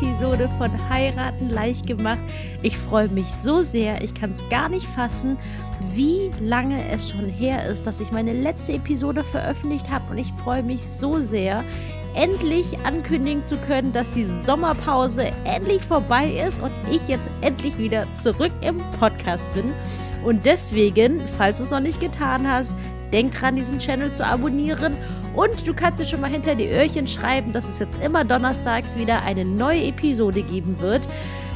Episode von Heiraten leicht gemacht. Ich freue mich so sehr, ich kann es gar nicht fassen, wie lange es schon her ist, dass ich meine letzte Episode veröffentlicht habe und ich freue mich so sehr, endlich ankündigen zu können, dass die Sommerpause endlich vorbei ist und ich jetzt endlich wieder zurück im Podcast bin. Und deswegen, falls du es noch nicht getan hast, denk dran, diesen Channel zu abonnieren und du kannst dir schon mal hinter die Öhrchen schreiben, dass es jetzt immer donnerstags wieder eine neue Episode geben wird.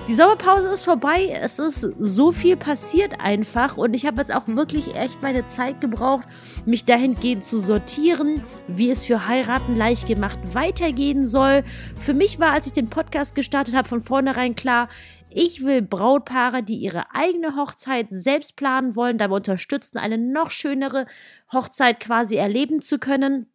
Die Sommerpause ist vorbei, es ist so viel passiert einfach und ich habe jetzt auch wirklich echt meine Zeit gebraucht, mich dahingehend zu sortieren, wie es für Heiraten leicht gemacht weitergehen soll. Für mich war, als ich den Podcast gestartet habe, von vornherein klar, ich will Brautpaare, die ihre eigene Hochzeit selbst planen wollen, dabei unterstützen, eine noch schönere Hochzeit quasi erleben zu können.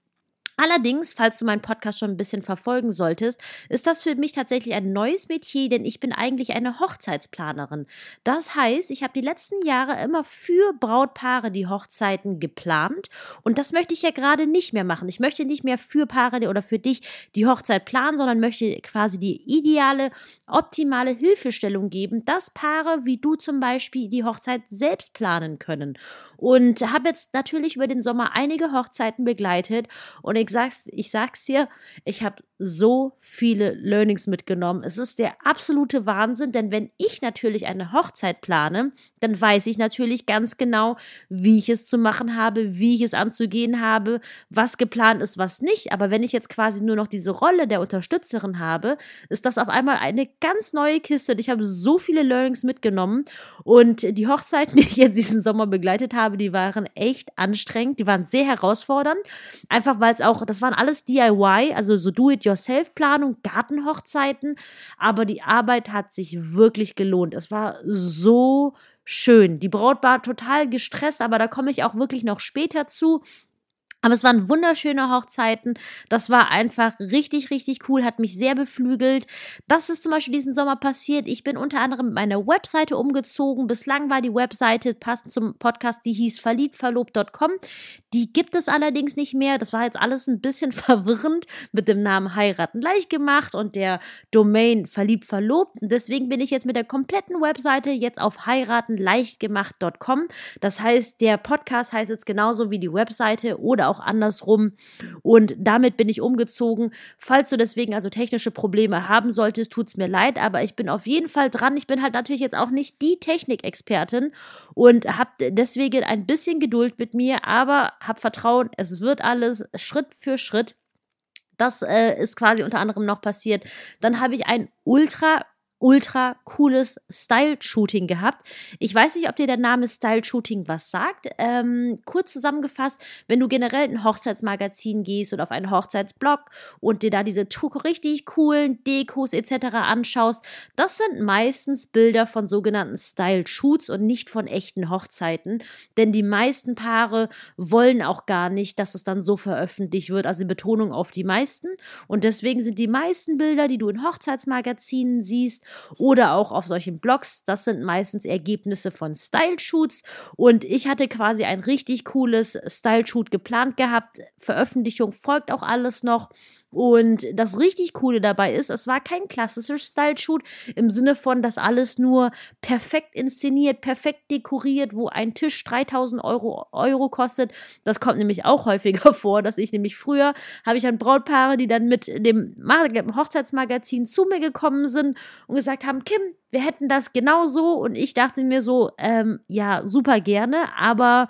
Allerdings, falls du meinen Podcast schon ein bisschen verfolgen solltest, ist das für mich tatsächlich ein neues Metier, denn ich bin eigentlich eine Hochzeitsplanerin. Das heißt, ich habe die letzten Jahre immer für Brautpaare die Hochzeiten geplant und das möchte ich ja gerade nicht mehr machen. Ich möchte nicht mehr für Paare oder für dich die Hochzeit planen, sondern möchte quasi die ideale, optimale Hilfestellung geben, dass Paare wie du zum Beispiel die Hochzeit selbst planen können. Und habe jetzt natürlich über den Sommer einige Hochzeiten begleitet und ich sag's, ich sag's dir, ich habe so viele Learnings mitgenommen. Es ist der absolute Wahnsinn, denn wenn ich natürlich eine Hochzeit plane, dann weiß ich natürlich ganz genau, wie ich es zu machen habe, wie ich es anzugehen habe, was geplant ist, was nicht. Aber wenn ich jetzt quasi nur noch diese Rolle der Unterstützerin habe, ist das auf einmal eine ganz neue Kiste. Und ich habe so viele Learnings mitgenommen. Und die Hochzeiten, die ich jetzt diesen Sommer begleitet habe, die waren echt anstrengend. Die waren sehr herausfordernd. Einfach weil es auch, das waren alles DIY, also so Do-it-yourself-Planung, Gartenhochzeiten. Aber die Arbeit hat sich wirklich gelohnt. Es war so schön. Die Braut war total gestresst, aber da komme ich auch wirklich noch später zu. Aber es waren wunderschöne Hochzeiten. Das war einfach richtig, richtig cool, hat mich sehr beflügelt. Das ist zum Beispiel diesen Sommer passiert. Ich bin unter anderem mit meiner Webseite umgezogen. Bislang war die Webseite passend zum Podcast, die hieß verliebtverlobt.com. Die gibt es allerdings nicht mehr. Das war jetzt alles ein bisschen verwirrend mit dem Namen Heiraten leicht gemacht und der Domain verliebt verlobt. Deswegen bin ich jetzt mit der kompletten Webseite jetzt auf heiratenleichtgemacht.com. Das heißt, der Podcast heißt jetzt genauso wie die Webseite oder auch andersrum. Und damit bin ich umgezogen. Falls du deswegen also technische Probleme haben solltest, tut es mir leid, aber ich bin auf jeden Fall dran. Ich bin halt natürlich jetzt auch nicht die Technikexpertin und habe deswegen ein bisschen Geduld mit mir, aber habe Vertrauen, es wird alles Schritt für Schritt. Das äh, ist quasi unter anderem noch passiert. Dann habe ich ein ultra ultra cooles Style-Shooting gehabt. Ich weiß nicht, ob dir der Name Style-Shooting was sagt. Ähm, kurz zusammengefasst, wenn du generell in ein Hochzeitsmagazin gehst oder auf einen Hochzeitsblog und dir da diese richtig coolen Dekos etc. anschaust, das sind meistens Bilder von sogenannten Style-Shoots und nicht von echten Hochzeiten. Denn die meisten Paare wollen auch gar nicht, dass es dann so veröffentlicht wird. Also Betonung auf die meisten. Und deswegen sind die meisten Bilder, die du in Hochzeitsmagazinen siehst, oder auch auf solchen Blogs. Das sind meistens Ergebnisse von Style-Shoots und ich hatte quasi ein richtig cooles Style-Shoot geplant gehabt. Veröffentlichung folgt auch alles noch und das richtig Coole dabei ist, es war kein klassisches Style-Shoot im Sinne von, dass alles nur perfekt inszeniert, perfekt dekoriert, wo ein Tisch 3000 Euro, Euro kostet. Das kommt nämlich auch häufiger vor, dass ich nämlich früher habe ich an Brautpaare, die dann mit dem Hochzeitsmagazin zu mir gekommen sind und gesagt haben, Kim, wir hätten das genau so. Und ich dachte mir so, ähm, ja, super gerne, aber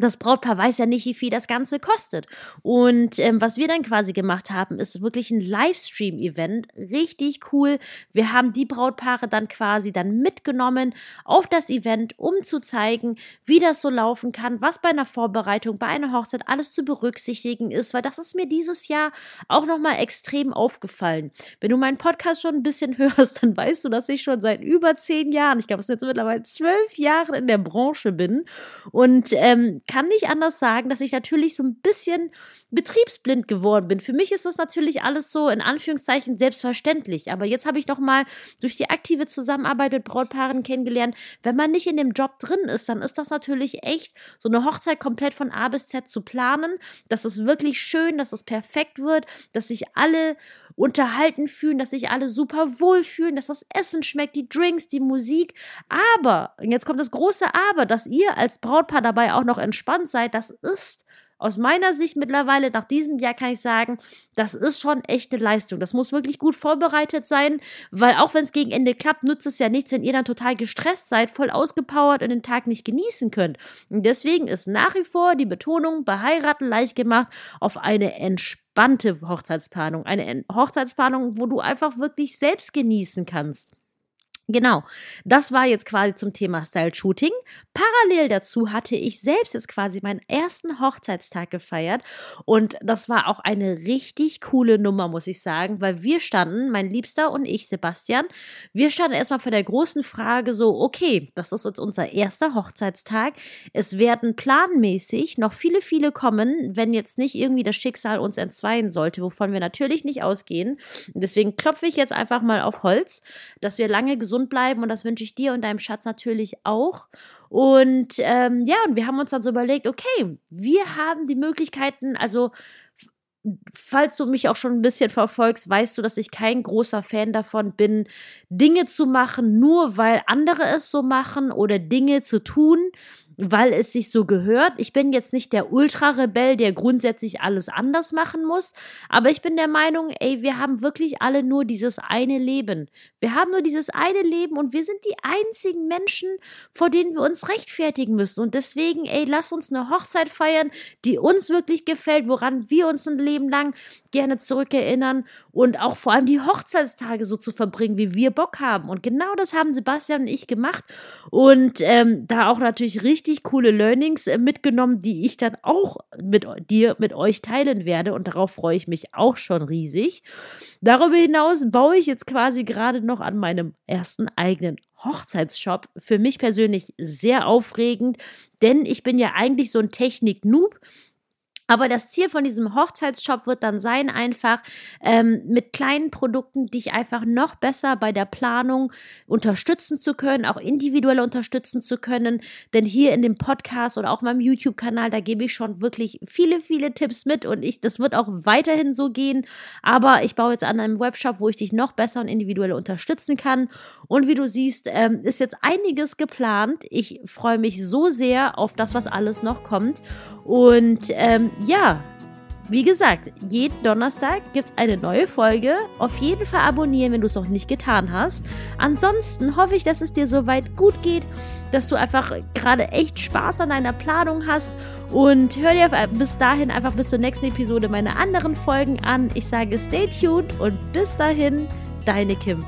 das Brautpaar weiß ja nicht, wie viel das Ganze kostet. Und ähm, was wir dann quasi gemacht haben, ist wirklich ein Livestream-Event. Richtig cool. Wir haben die Brautpaare dann quasi dann mitgenommen auf das Event, um zu zeigen, wie das so laufen kann, was bei einer Vorbereitung, bei einer Hochzeit alles zu berücksichtigen ist, weil das ist mir dieses Jahr auch nochmal extrem aufgefallen. Wenn du meinen Podcast schon ein bisschen hörst, dann weißt du, dass ich schon seit über zehn Jahren, ich glaube, es sind jetzt mittlerweile zwölf Jahre in der Branche bin und ähm, kann nicht anders sagen, dass ich natürlich so ein bisschen betriebsblind geworden bin. Für mich ist das natürlich alles so in Anführungszeichen selbstverständlich. Aber jetzt habe ich doch mal durch die aktive Zusammenarbeit mit Brautpaaren kennengelernt, wenn man nicht in dem Job drin ist, dann ist das natürlich echt so eine Hochzeit komplett von A bis Z zu planen, dass es wirklich schön, dass es perfekt wird, dass sich alle unterhalten fühlen, dass sich alle super wohl fühlen, dass das Essen schmeckt, die Drinks, die Musik. Aber, und jetzt kommt das große Aber, dass ihr als Brautpaar dabei auch noch entspannt seid, das ist aus meiner Sicht mittlerweile, nach diesem Jahr kann ich sagen, das ist schon echte Leistung. Das muss wirklich gut vorbereitet sein, weil auch wenn es gegen Ende klappt, nutzt es ja nichts, wenn ihr dann total gestresst seid, voll ausgepowert und den Tag nicht genießen könnt. Und deswegen ist nach wie vor die Betonung bei Heiraten leicht gemacht auf eine entspannte Hochzeitsplanung. Eine Hochzeitsplanung, wo du einfach wirklich selbst genießen kannst. Genau, das war jetzt quasi zum Thema Style Shooting. Parallel dazu hatte ich selbst jetzt quasi meinen ersten Hochzeitstag gefeiert und das war auch eine richtig coole Nummer, muss ich sagen, weil wir standen, mein Liebster und ich, Sebastian, wir standen erstmal vor der großen Frage so, okay, das ist jetzt unser erster Hochzeitstag. Es werden planmäßig noch viele, viele kommen, wenn jetzt nicht irgendwie das Schicksal uns entzweien sollte, wovon wir natürlich nicht ausgehen. Deswegen klopfe ich jetzt einfach mal auf Holz, dass wir lange gesund gesund bleiben und das wünsche ich dir und deinem Schatz natürlich auch. Und ähm, ja, und wir haben uns dann so überlegt, okay, wir haben die Möglichkeiten, also falls du mich auch schon ein bisschen verfolgst, weißt du, dass ich kein großer Fan davon bin, Dinge zu machen, nur weil andere es so machen oder Dinge zu tun, weil es sich so gehört. Ich bin jetzt nicht der Ultra-Rebell, der grundsätzlich alles anders machen muss, aber ich bin der Meinung, ey, wir haben wirklich alle nur dieses eine Leben. Wir haben nur dieses eine Leben und wir sind die einzigen Menschen, vor denen wir uns rechtfertigen müssen. Und deswegen, ey, lass uns eine Hochzeit feiern, die uns wirklich gefällt, woran wir uns ein Leben lang gerne zurückerinnern und auch vor allem die Hochzeitstage so zu verbringen, wie wir Bock haben. Und genau das haben Sebastian und ich gemacht und ähm, da auch natürlich richtig coole Learnings äh, mitgenommen, die ich dann auch mit dir, mit euch teilen werde und darauf freue ich mich auch schon riesig. Darüber hinaus baue ich jetzt quasi gerade noch an meinem ersten eigenen Hochzeitsshop. Für mich persönlich sehr aufregend, denn ich bin ja eigentlich so ein Technik-Noob. Aber das Ziel von diesem Hochzeitsshop wird dann sein, einfach ähm, mit kleinen Produkten dich einfach noch besser bei der Planung unterstützen zu können, auch individuell unterstützen zu können. Denn hier in dem Podcast oder auch meinem YouTube-Kanal, da gebe ich schon wirklich viele, viele Tipps mit und ich, das wird auch weiterhin so gehen. Aber ich baue jetzt an einem Webshop, wo ich dich noch besser und individuell unterstützen kann. Und wie du siehst, ähm, ist jetzt einiges geplant. Ich freue mich so sehr auf das, was alles noch kommt. Und ähm, ja, wie gesagt, jeden Donnerstag gibt es eine neue Folge. Auf jeden Fall abonnieren, wenn du es noch nicht getan hast. Ansonsten hoffe ich, dass es dir soweit gut geht, dass du einfach gerade echt Spaß an deiner Planung hast. Und hör dir bis dahin einfach bis zur nächsten Episode meine anderen Folgen an. Ich sage stay tuned und bis dahin, deine Kim.